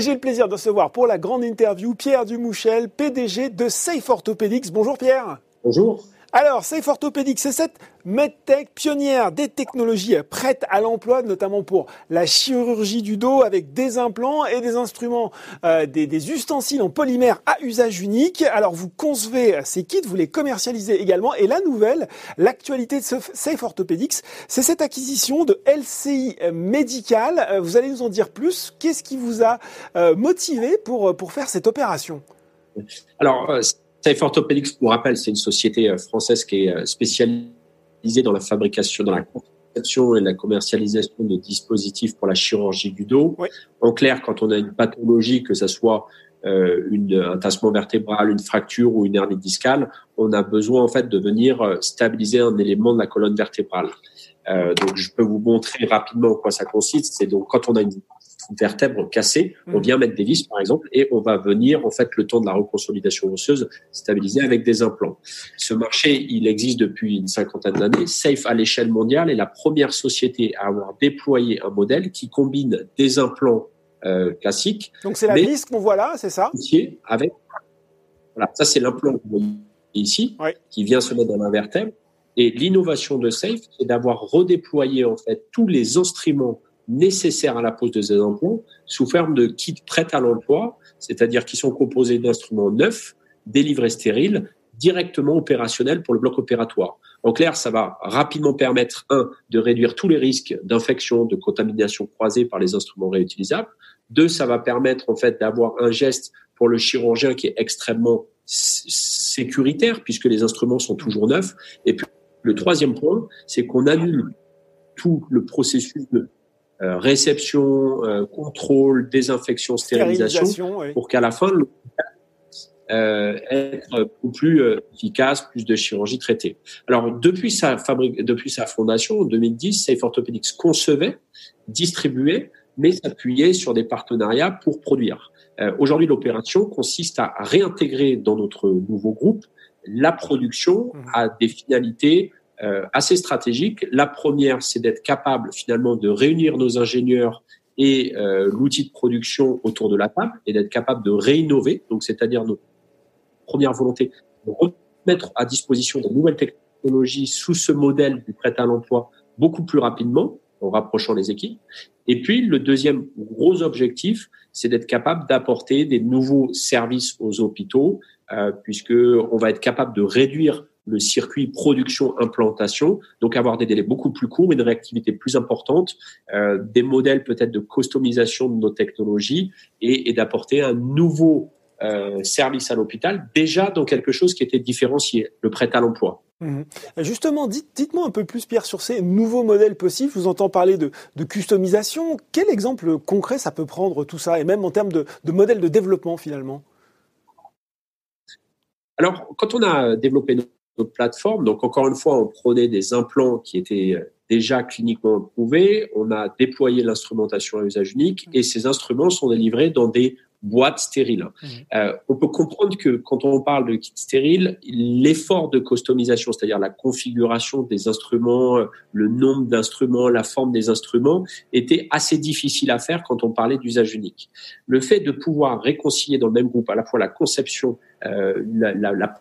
J'ai le plaisir de recevoir pour la grande interview Pierre Dumouchel, PDG de Safe Orthopedics. Bonjour Pierre. Bonjour. Alors, Safe Orthopedics, c'est cette medtech pionnière des technologies prêtes à l'emploi, notamment pour la chirurgie du dos avec des implants et des instruments, euh, des, ustensiles en polymère à usage unique. Alors, vous concevez ces kits, vous les commercialisez également. Et la nouvelle, l'actualité de Safe Orthopedics, c'est cette acquisition de LCI Medical. Euh, vous allez nous en dire plus. Qu'est-ce qui vous a euh, motivé pour, pour faire cette opération? Alors, Safe pour rappel, c'est une société euh, française qui est euh, spécialisée dans la fabrication, dans la conception et la commercialisation de dispositifs pour la chirurgie du dos. En clair, quand on a une pathologie, que ce soit euh, une, un tassement vertébral, une fracture ou une hernie discale, on a besoin en fait de venir euh, stabiliser un élément de la colonne vertébrale. Euh, donc, je peux vous montrer rapidement en quoi ça consiste. C'est donc quand on a une vertèbre cassée, on mm. vient mettre des vis, par exemple, et on va venir, en fait, le temps de la reconsolidation osseuse, stabiliser avec des implants. Ce marché, il existe depuis une cinquantaine d'années. Safe, à l'échelle mondiale, est la première société à avoir déployé un modèle qui combine des implants euh, classiques. Donc, c'est la vis qu'on voit là, c'est ça? Avec, voilà, ça, c'est l'implant que vous voyez ici, qui vient se mettre dans la vertèbre. Et l'innovation de Safe, c'est d'avoir redéployé, en fait, tous les instruments nécessaires à la pose de ces implants sous forme de kits prêts à l'emploi, c'est-à-dire qui sont composés d'instruments neufs, délivrés stériles, directement opérationnels pour le bloc opératoire. En clair, ça va rapidement permettre, un, de réduire tous les risques d'infection, de contamination croisée par les instruments réutilisables. Deux, ça va permettre, en fait, d'avoir un geste pour le chirurgien qui est extrêmement sécuritaire puisque les instruments sont toujours neufs. Et puis, le troisième point, c'est qu'on annule tout le processus de euh, réception, euh, contrôle, désinfection, stérilisation, pour qu'à la fin, euh, être plus euh, efficace, plus de chirurgie traitée. Alors depuis sa fabrique, depuis sa fondation en 2010, Safe Orthopedics concevait, distribuait, mais s'appuyait sur des partenariats pour produire. Euh, Aujourd'hui, l'opération consiste à réintégrer dans notre nouveau groupe la production mmh. à des finalités assez stratégiques. La première, c'est d'être capable finalement de réunir nos ingénieurs et euh, l'outil de production autour de la table et d'être capable de réinnover. Donc, c'est-à-dire notre première volonté de remettre à disposition de nouvelles technologies sous ce modèle du prêt à l'emploi beaucoup plus rapidement en rapprochant les équipes. Et puis, le deuxième gros objectif, c'est d'être capable d'apporter des nouveaux services aux hôpitaux, euh, puisque on va être capable de réduire le circuit production-implantation, donc avoir des délais beaucoup plus courts, une réactivité plus importante, euh, des modèles peut-être de customisation de nos technologies et, et d'apporter un nouveau euh, service à l'hôpital, déjà dans quelque chose qui était différencié, le prêt à l'emploi. Mmh. Justement, dites, moi un peu plus, Pierre, sur ces nouveaux modèles possibles. Je vous entends parler de, de, customisation. Quel exemple concret ça peut prendre tout ça, et même en termes de, de modèles de développement finalement? Alors, quand on a développé plateforme. Donc, encore une fois, on prenait des implants qui étaient euh, déjà cliniquement prouvés. On a déployé l'instrumentation à usage unique et ces instruments sont délivrés dans des boîtes stériles. Mmh. Euh, on peut comprendre que quand on parle de kit stérile, l'effort de customisation, c'est-à-dire la configuration des instruments, euh, le nombre d'instruments, la forme des instruments, était assez difficile à faire quand on parlait d'usage unique. Le fait de pouvoir réconcilier dans le même groupe à la fois la conception, euh, la, la, la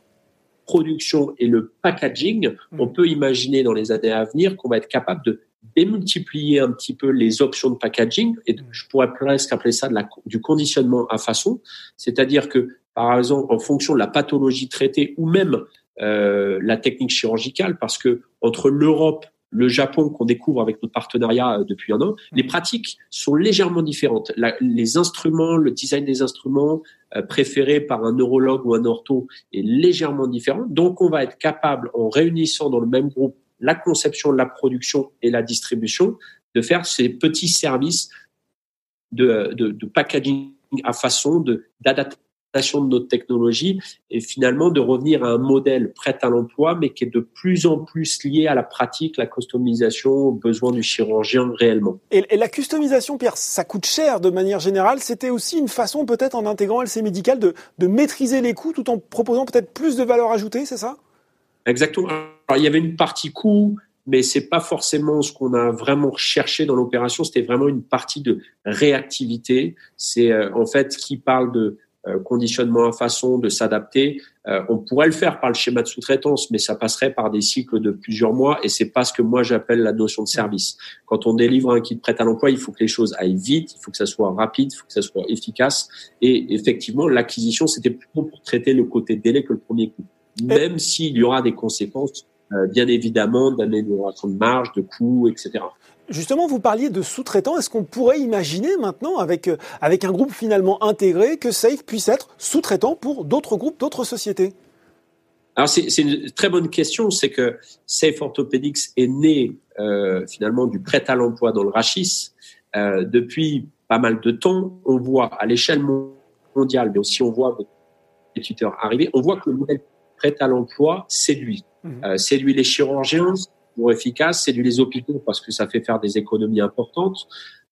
production et le packaging, on mm. peut imaginer dans les années à venir qu'on va être capable de démultiplier un petit peu les options de packaging et mm. je pourrais presque appeler ça de la, du conditionnement à façon, c'est-à-dire que par exemple en fonction de la pathologie traitée ou même euh, la technique chirurgicale, parce que entre l'Europe le Japon qu'on découvre avec notre partenariat euh, depuis un an, les mm. pratiques sont légèrement différentes. les instruments, le design des instruments euh, préférés par un neurologue ou un ortho est légèrement différent. Donc, on va être capable, en réunissant dans le même groupe la conception, la production et la distribution, de faire ces petits services de, de, de packaging à façon de d'adapter de notre technologie et finalement de revenir à un modèle prêt à l'emploi, mais qui est de plus en plus lié à la pratique, la customisation, aux besoins du chirurgien réellement. Et, la customisation, Pierre, ça coûte cher de manière générale. C'était aussi une façon, peut-être en intégrant LC Médical, de, de maîtriser les coûts tout en proposant peut-être plus de valeur ajoutée, c'est ça? Exactement. Alors, il y avait une partie coût, mais c'est pas forcément ce qu'on a vraiment cherché dans l'opération. C'était vraiment une partie de réactivité. C'est euh, en fait qui parle de conditionnement à façon, de s'adapter. Euh, on pourrait le faire par le schéma de sous-traitance, mais ça passerait par des cycles de plusieurs mois et c'est pas ce que moi j'appelle la notion de service. Quand on délivre un kit prêt à l'emploi, il faut que les choses aillent vite, il faut que ça soit rapide, il faut que ça soit efficace. Et effectivement, l'acquisition, c'était plutôt pour traiter le côté délai que le premier coup. Même s'il y aura des conséquences, euh, bien évidemment, d'amélioration de marge, de coûts, etc. Justement, vous parliez de sous-traitants. Est-ce qu'on pourrait imaginer maintenant, avec, euh, avec un groupe finalement intégré, que Safe puisse être sous-traitant pour d'autres groupes, d'autres sociétés? Alors c'est une très bonne question, c'est que Safe Orthopedics est né euh, finalement du prêt à l'emploi dans le rachis. Euh, depuis pas mal de temps, on voit à l'échelle mondiale, mais aussi on voit les tuteurs arriver, on voit que le modèle prêt à l'emploi séduit. Mmh. séduit les chirurgiens, efficace, c'est du les hôpitaux parce que ça fait faire des économies importantes.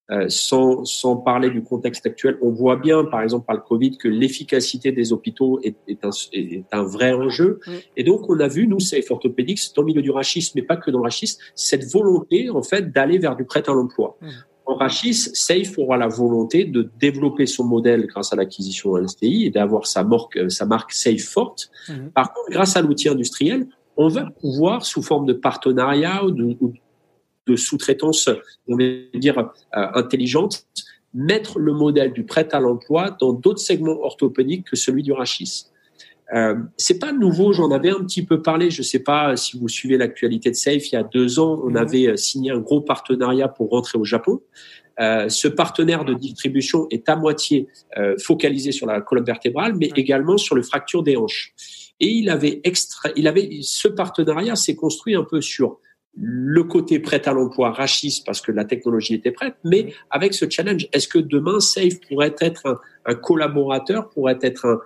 Euh, sans, sans parler du contexte actuel, on voit bien, par exemple par le Covid, que l'efficacité des hôpitaux est, est, un, est, un, vrai enjeu. Et donc, on a vu, nous, Safe Orthopedics, dans le milieu du rachis, mais pas que dans le rachis, cette volonté, en fait, d'aller vers du prêt à l'emploi. En rachis, Safe aura la volonté de développer son modèle grâce à l'acquisition LSTI et d'avoir sa marque, sa marque Safe forte. Par contre, grâce à l'outil industriel, on va pouvoir, sous forme de partenariat ou de, sous-traitance, on va dire, euh, intelligente, mettre le modèle du prêt à l'emploi dans d'autres segments orthopédiques que celui du rachis. Euh, c'est pas nouveau, j'en avais un petit peu parlé. Je sais pas si vous suivez l'actualité de Safe. Il y a deux ans, on mhm. avait euh, signé un gros partenariat pour rentrer au Japon. Euh, ce partenaire de distribution est à moitié focalisé sur la colonne vertébrale, mais également sur le fracture des hanches. Et il avait extra, il avait ce partenariat s'est construit un peu sur le côté prêt à l'emploi rachis parce que la technologie était prête, mais avec ce challenge, est-ce que demain Safe pourrait être un, collaborateur, pourrait être un,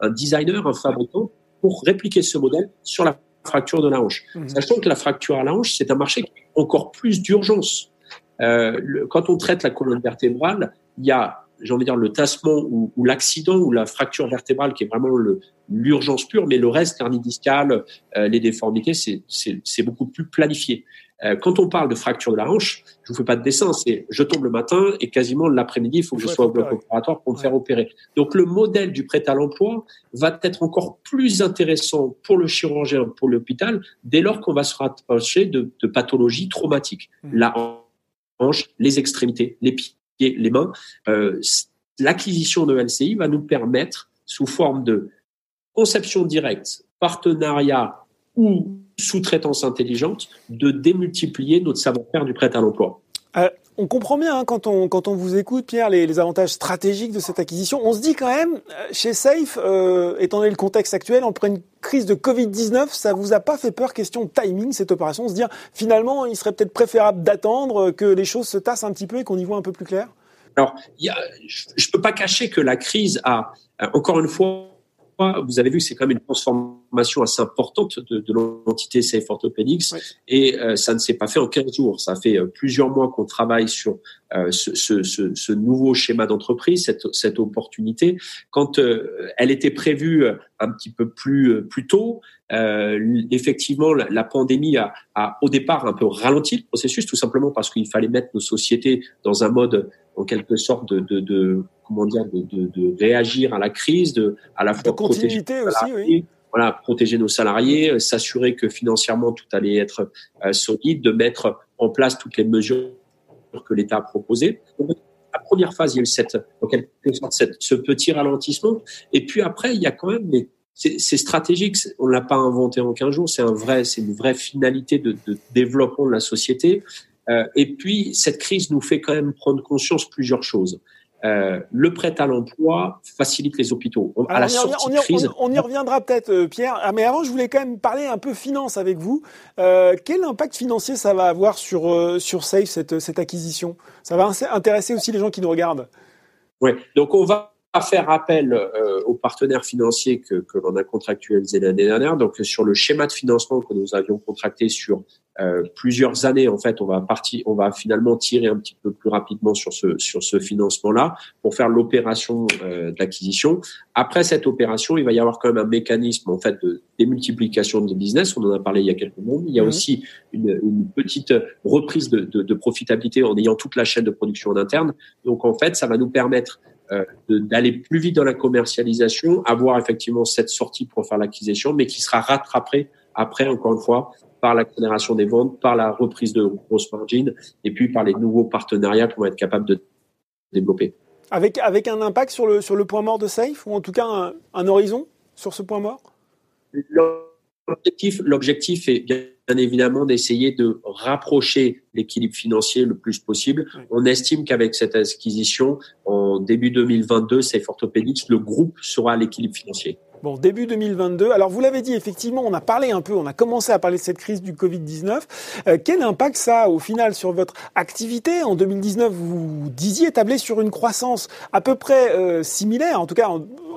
un, designer, un fabricant pour répliquer ce modèle sur la fracture de la hanche, mmh. sachant que la fracture à la hanche c'est un marché qui a encore plus d'urgence. Euh, quand on traite la colonne vertébrale, il y a j'ai envie de dire, le tassement ou, ou l'accident ou la fracture vertébrale qui est vraiment l'urgence pure, mais le reste, hernie discale, euh, les déformités, c'est beaucoup plus planifié. Euh, quand on parle de fracture de la hanche, je vous fais pas de dessin, c'est je tombe le matin et quasiment l'après-midi, il faut que je sois au bloc opératoire pour me faire opérer. Donc le modèle du prêt à l'emploi va être encore plus intéressant pour le chirurgien, pour l'hôpital, dès lors qu'on va se rapprocher de, de pathologies traumatiques. Mmh. La hanche, les extrémités, les pieds les mains, euh, l'acquisition de LCI va nous permettre, sous forme de conception directe, partenariat ou sous-traitance intelligente, de démultiplier notre savoir-faire du prêt à l'emploi. Euh, on comprend bien hein, quand, on, quand on vous écoute, Pierre, les, avantages stratégiques de cette acquisition. On se dit quand même, euh, chez Safe, euh, étant donné le contexte actuel, en pleine crise de Covid-19, ça vous a pas fait peur, question de timing, cette opération, se dire finalement, il serait peut-être préférable d'attendre que les choses se tassent un petit peu et qu'on y voit un peu plus clair? Alors, je ne peux pas cacher que la crise a, encore une fois, vous avez vu c'est quand même une transformation assez importante de, de l'entité Safe Orthopedics et euh, ça ne s'est pas fait en 15 jours. Ça fait euh, plusieurs mois qu'on travaille sur euh, ce, ce, ce, ce, nouveau schéma d'entreprise, cette, cette, opportunité. Quand elle était prévue un petit peu plus, plus tôt, effectivement, la, la pandémie a, a, au départ un peu ralenti le processus, tout simplement parce qu'il fallait mettre nos sociétés dans un mode en quelque sorte de, de, de comment dire de, de, de, réagir à la crise, de à la fois protéger aussi, oui. Protéger nos salariés, euh, s'assurer que financièrement tout allait être euh, solide, de mettre en place toutes les mesures que l'État a proposées. La première phase, il y a eu cette, ce petit ralentissement, et puis après, il y a quand même c'est stratégique. On l'a pas inventé en 15 jours. C'est vrai, une vraie finalité de, de, développement de la société. Euh, et puis, cette crise nous fait quand même prendre conscience plusieurs choses. Euh, le prêt à l'emploi facilite les hôpitaux. On, à la sortie de crise, on, y reviendra peut-être, euh, Pierre. Ah, mais avant, je voulais quand même parler un peu finance avec vous. Euh, quel impact financier ça va avoir sur euh, sur Safe cette, cette acquisition? Ça va intéresser aussi les gens qui nous regardent? Oui. Donc on va faire appel aux partenaires financiers que, que l'on a contractualisés l'année dernière. Donc sur le schéma de financement que nous avions contracté sur euh, plusieurs années, en fait, on va partir, on va finalement tirer un petit peu plus rapidement sur ce sur ce financement-là pour faire l'opération euh, d'acquisition. Après cette opération, il va y avoir quand même un mécanisme en fait de démultiplication de business. On en a parlé il y a quelques mois. Il y a mmh. aussi une, une, petite reprise de, de, de, profitabilité en ayant toute la chaîne de production en interne. Donc en fait, ça va nous permettre euh, d'aller plus vite dans la commercialisation, avoir effectivement cette sortie pour faire l'acquisition, mais qui sera rattrapée après, encore une fois, par l'accélération des ventes, par la reprise de grosse margin et puis par les nouveaux partenariats qu'on va être capable de développer. Avec, avec un impact sur le, sur le point mort de Safe, ou en tout cas un, un horizon sur ce point mort? L'objectif, l'objectif est bien évidemment d'essayer de rapprocher l'équilibre financier le plus possible. On estime qu'avec cette acquisition, en début 2022, Safe Orthopedics, le groupe sera à l'équilibre financier. Bon, début 2022. Alors, vous l'avez dit, effectivement, on a parlé un peu, on a commencé à parler de cette crise du Covid-19. Euh, quel impact ça a, au final, sur votre activité? En 2019, vous disiez tabler sur une croissance à peu près euh, similaire, en tout cas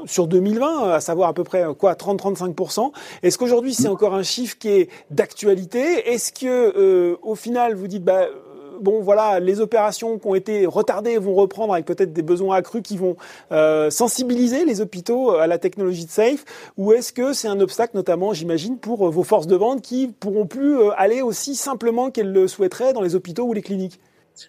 sur 2020, à savoir à peu près quoi 30-35%. Est-ce qu'aujourd'hui, c'est encore un chiffre qui est d'actualité? Est-ce que, euh, au final, vous dites, bah, bon, voilà, les opérations qui ont été retardées vont reprendre avec peut-être des besoins accrus qui vont euh, sensibiliser les hôpitaux à la technologie de Safe Ou est-ce que c'est un obstacle, notamment, j'imagine, pour euh, vos forces de vente qui pourront plus euh, aller aussi simplement qu'elles le souhaiteraient dans les hôpitaux ou les cliniques?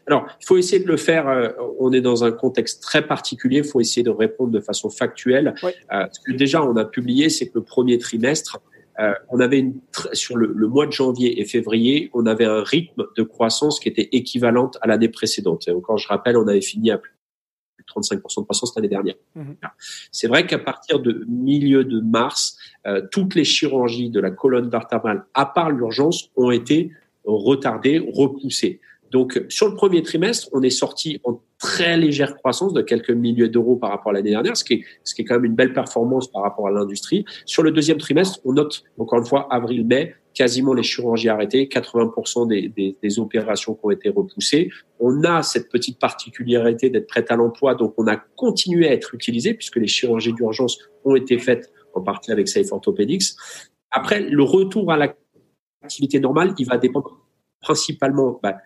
Alors, il faut essayer de le faire. on est dans un contexte très particulier. Il faut essayer de répondre de façon factuelle. ce que déjà on a publié, c'est que le premier trimestre, euh, on avait une, sur le, mois de janvier et février, on avait un rythme de croissance qui était équivalente à l'année précédente. Et encore, je rappelle, on avait fini à plus de 35% de croissance l'année dernière. Mhm. C'est vrai qu'à partir de milieu de mars, euh, toutes les chirurgies de la colonne vertébrale, à part l'urgence, ont été retardées, repoussées. Donc, sur le premier trimestre, on est sorti en très légère croissance de quelques milliers d'euros par rapport à l'année dernière, ce qui, est, ce qui est quand même une belle performance par rapport à l'industrie. Sur le deuxième trimestre, on note, encore une fois, avril-mai, quasiment les chirurgies arrêtées, 80% des, des, opérations qui ont été repoussées. On a cette petite particularité d'être prêt à l'emploi, donc on a continué à être utilisé puisque les chirurgies d'urgence ont été faites en partie avec Safe Orthopedics. Après, le retour à l'activité normale, il va dépendre principalement bah,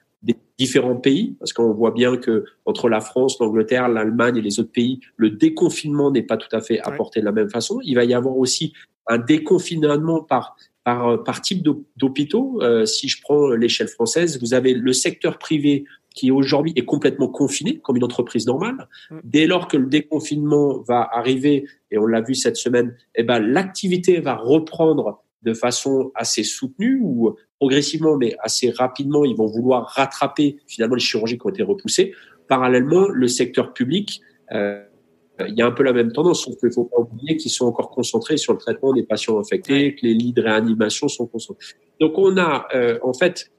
différents pays, parce qu'on voit bien que entre la France, l'Angleterre, l'Allemagne et les autres pays, le déconfinement n'est pas tout à fait apporté de la même façon. Il va y avoir aussi un déconfinement par par, par type d'hôpitaux. Euh, si je prends l'échelle française, vous avez le secteur privé qui aujourd'hui est complètement confiné comme une entreprise normale. Mm. Dès lors que le déconfinement va arriver, et on l'a vu cette semaine, eh ben l'activité va reprendre de façon assez soutenue ou progressivement, mais assez rapidement, ils vont vouloir rattraper finalement les chirurgies qui ont été repoussées. Parallèlement, le secteur public, euh, il y a un peu la même tendance, sauf qu'il ne faut pas oublier qu'ils sont encore concentrés sur le traitement des patients infectés, que les lits de réanimation sont concentrés. Donc on a euh, en fait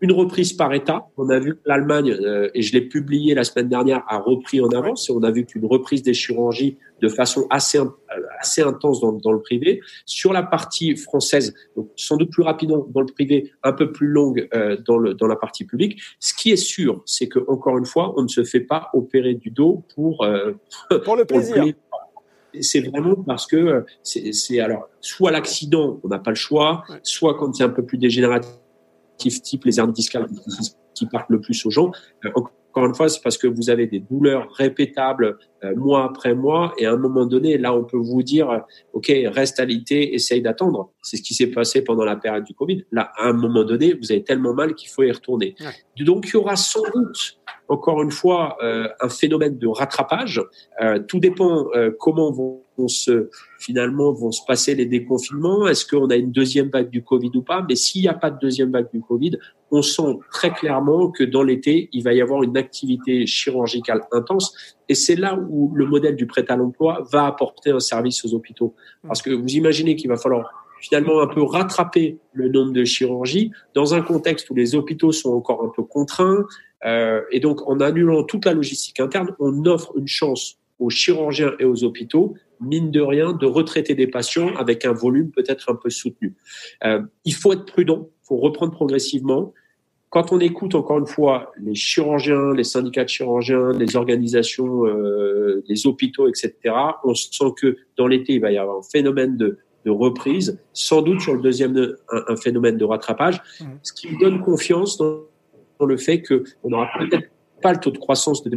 une reprise par État. On a vu que l'Allemagne, euh, et je l'ai publié la semaine dernière, a repris en avance et on a vu qu'une reprise des chirurgies de façon assez, assez intense dans, dans, le privé. Sur la partie française, donc sans doute plus rapidement dans le privé, un peu plus longue euh, dans, le, dans la partie publique. Ce qui est sûr, c'est que encore une fois, on ne se fait pas opérer du dos pour, euh, pour le plaisir. c'est vraiment parce que c'est alors soit l'accident, on n'a pas le choix, soit quand c'est un peu plus dégénératif type les hernies discales qui partent le plus aux gens. Euh, encore une fois, c'est parce que vous avez des douleurs répétables euh, mois après mois, et à un moment donné, là, on peut vous dire, euh, ok, reste alité, essaye d'attendre. C'est ce qui s'est passé pendant la période du Covid. Là, à un moment donné, vous avez tellement mal qu'il faut y retourner. Donc, il y aura sans doute, encore une fois, un phénomène de rattrapage. tout dépend comment vont se finalement vont se passer les déconfinements Est-ce qu'on a une deuxième vague du Covid ou pas? Mais s'il n'y a pas de deuxième vague du Covid, on sent très clairement que dans l'été, il va y avoir une activité chirurgicale intense. Et c'est là où le modèle du prêt à l'emploi va apporter un service aux hôpitaux. Parce que vous imaginez qu'il va falloir finalement un peu rattraper le nombre de chirurgies dans un contexte où les hôpitaux sont encore un peu contraints. Euh, et donc, en annulant toute la logistique interne, on offre une chance aux chirurgiens et aux hôpitaux mine de rien, de retraiter des patients avec un volume peut-être un peu soutenu. Euh, il faut être prudent, il faut reprendre progressivement. Quand on écoute encore une fois les chirurgiens, les syndicats de chirurgiens, les organisations, euh, les hôpitaux, etc., on sent que dans l'été, il va y avoir un phénomène de, de reprise, sans doute sur le deuxième un, phénomène de rattrapage, mmh. ce qui me donne confiance dans, le fait qu'on n'aura peut-être pas le taux de croissance de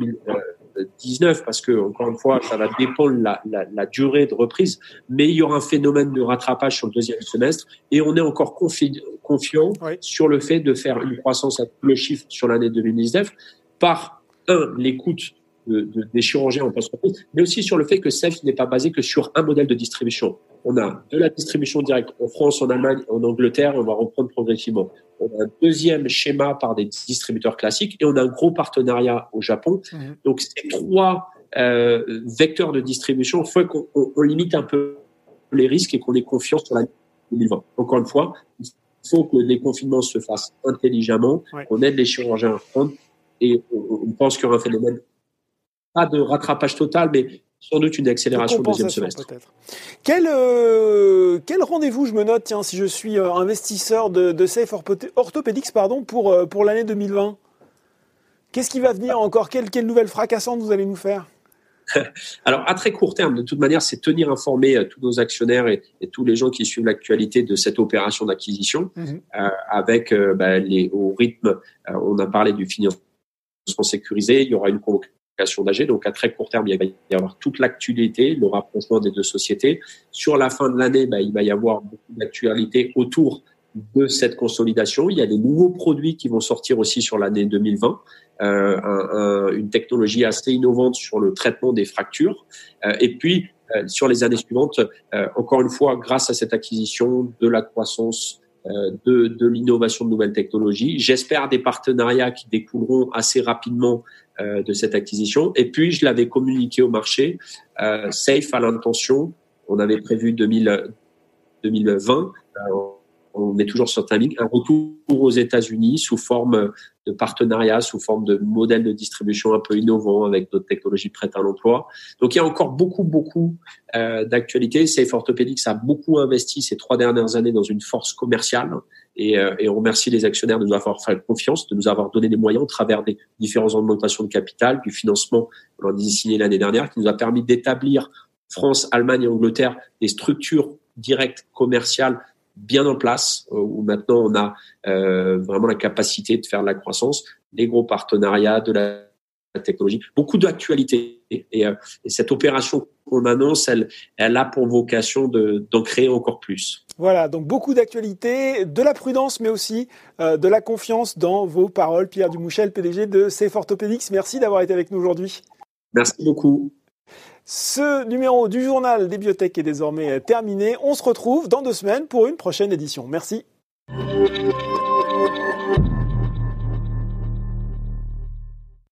2019 parce que encore une fois ça va dépendre de la, la, la, durée de reprise, mais il y aura un phénomène de rattrapage sur le deuxième semestre et on est encore confiant sur le fait de faire une croissance à le chiffre sur l'année 2019 par un l'écoute de, de, des chirurgiens en post mais aussi sur le fait que SEF n'est pas basé que sur un modèle de distribution. On a de la distribution directe en France, en Allemagne, en Angleterre, on va reprendre progressivement. On a un deuxième schéma par des distributeurs classiques et on a un gros partenariat au Japon. Mmh. Donc ces trois euh, vecteurs de distribution font qu'on on, limite un peu les risques et qu'on ait confiance sur l'année 2020. Encore une fois, il faut que les confinements se fassent intelligemment, qu'on aide les chirurgiens à prendre et on, on pense qu'il y aura un phénomène pas de rattrapage total, mais sans doute une accélération au deuxième semestre. Quel, euh, quel rendez-vous je me note, tiens, si je suis euh, investisseur de, de Safe Orthopedics pardon, pour, euh, pour l'année 2020 Qu'est-ce qui va venir encore? Quelle, quelle nouvelle fracassante vous allez nous faire? Alors, à très court terme, de toute manière, c'est tenir informés tous nos actionnaires et, tous les gens qui suivent l'actualité de cette opération d'acquisition, mhm. avec bah, les, au rythme, on a parlé du financement sécurisé, il y aura une convocation d'AG. Donc à très court terme, il va y avoir toute l'actualité, le rapprochement des deux sociétés. Sur la fin de l'année, bah, il va y avoir beaucoup d'actualité autour de cette consolidation. Il y a des nouveaux produits qui vont sortir aussi sur l'année 2020. Euh, une technologie assez innovante sur le traitement des fractures. Euh, et puis, euh, sur les années suivantes, encore une fois, grâce à cette acquisition, de la croissance, de l'innovation de nouvelles technologies. J'espère des partenariats qui découleront assez rapidement euh, de cette acquisition. Et puis, je l'avais communiqué au marché. Euh, Safe à l'intention. On avait prévu 2000, 2020. Euh, on est toujours sur timing. Un retour aux États-Unis sous forme de partenariat, sous forme de modèle de distribution un peu innovant avec d'autres technologies prêtes à l'emploi. Donc, il y a encore beaucoup, beaucoup euh, d'actualités. Safe Orthopedics a beaucoup investi ces trois dernières années dans une force commerciale et, euh, et, on remercie les actionnaires de nous avoir fait confiance, de nous avoir donné des moyens au travers des différentes augmentations de capital, du financement qu'on a signé l'année dernière, qui nous a permis d'établir France, Allemagne et Angleterre des structures directes commerciales bien en place, euh, où maintenant on a euh, vraiment la capacité de faire de la croissance, des gros partenariats, de la technologie, beaucoup d'actualités. Et, euh, et, cette opération qu'on annonce, elle, elle a pour vocation d'en créer encore plus. Voilà, donc beaucoup d'actualités, de la prudence, mais aussi euh, de la confiance dans vos paroles. Pierre Dumouchel, PDG de Orthopedics, merci d'avoir été avec nous aujourd'hui. Merci beaucoup. Ce numéro du journal des biotech est désormais terminé. On se retrouve dans deux semaines pour une prochaine édition. Merci.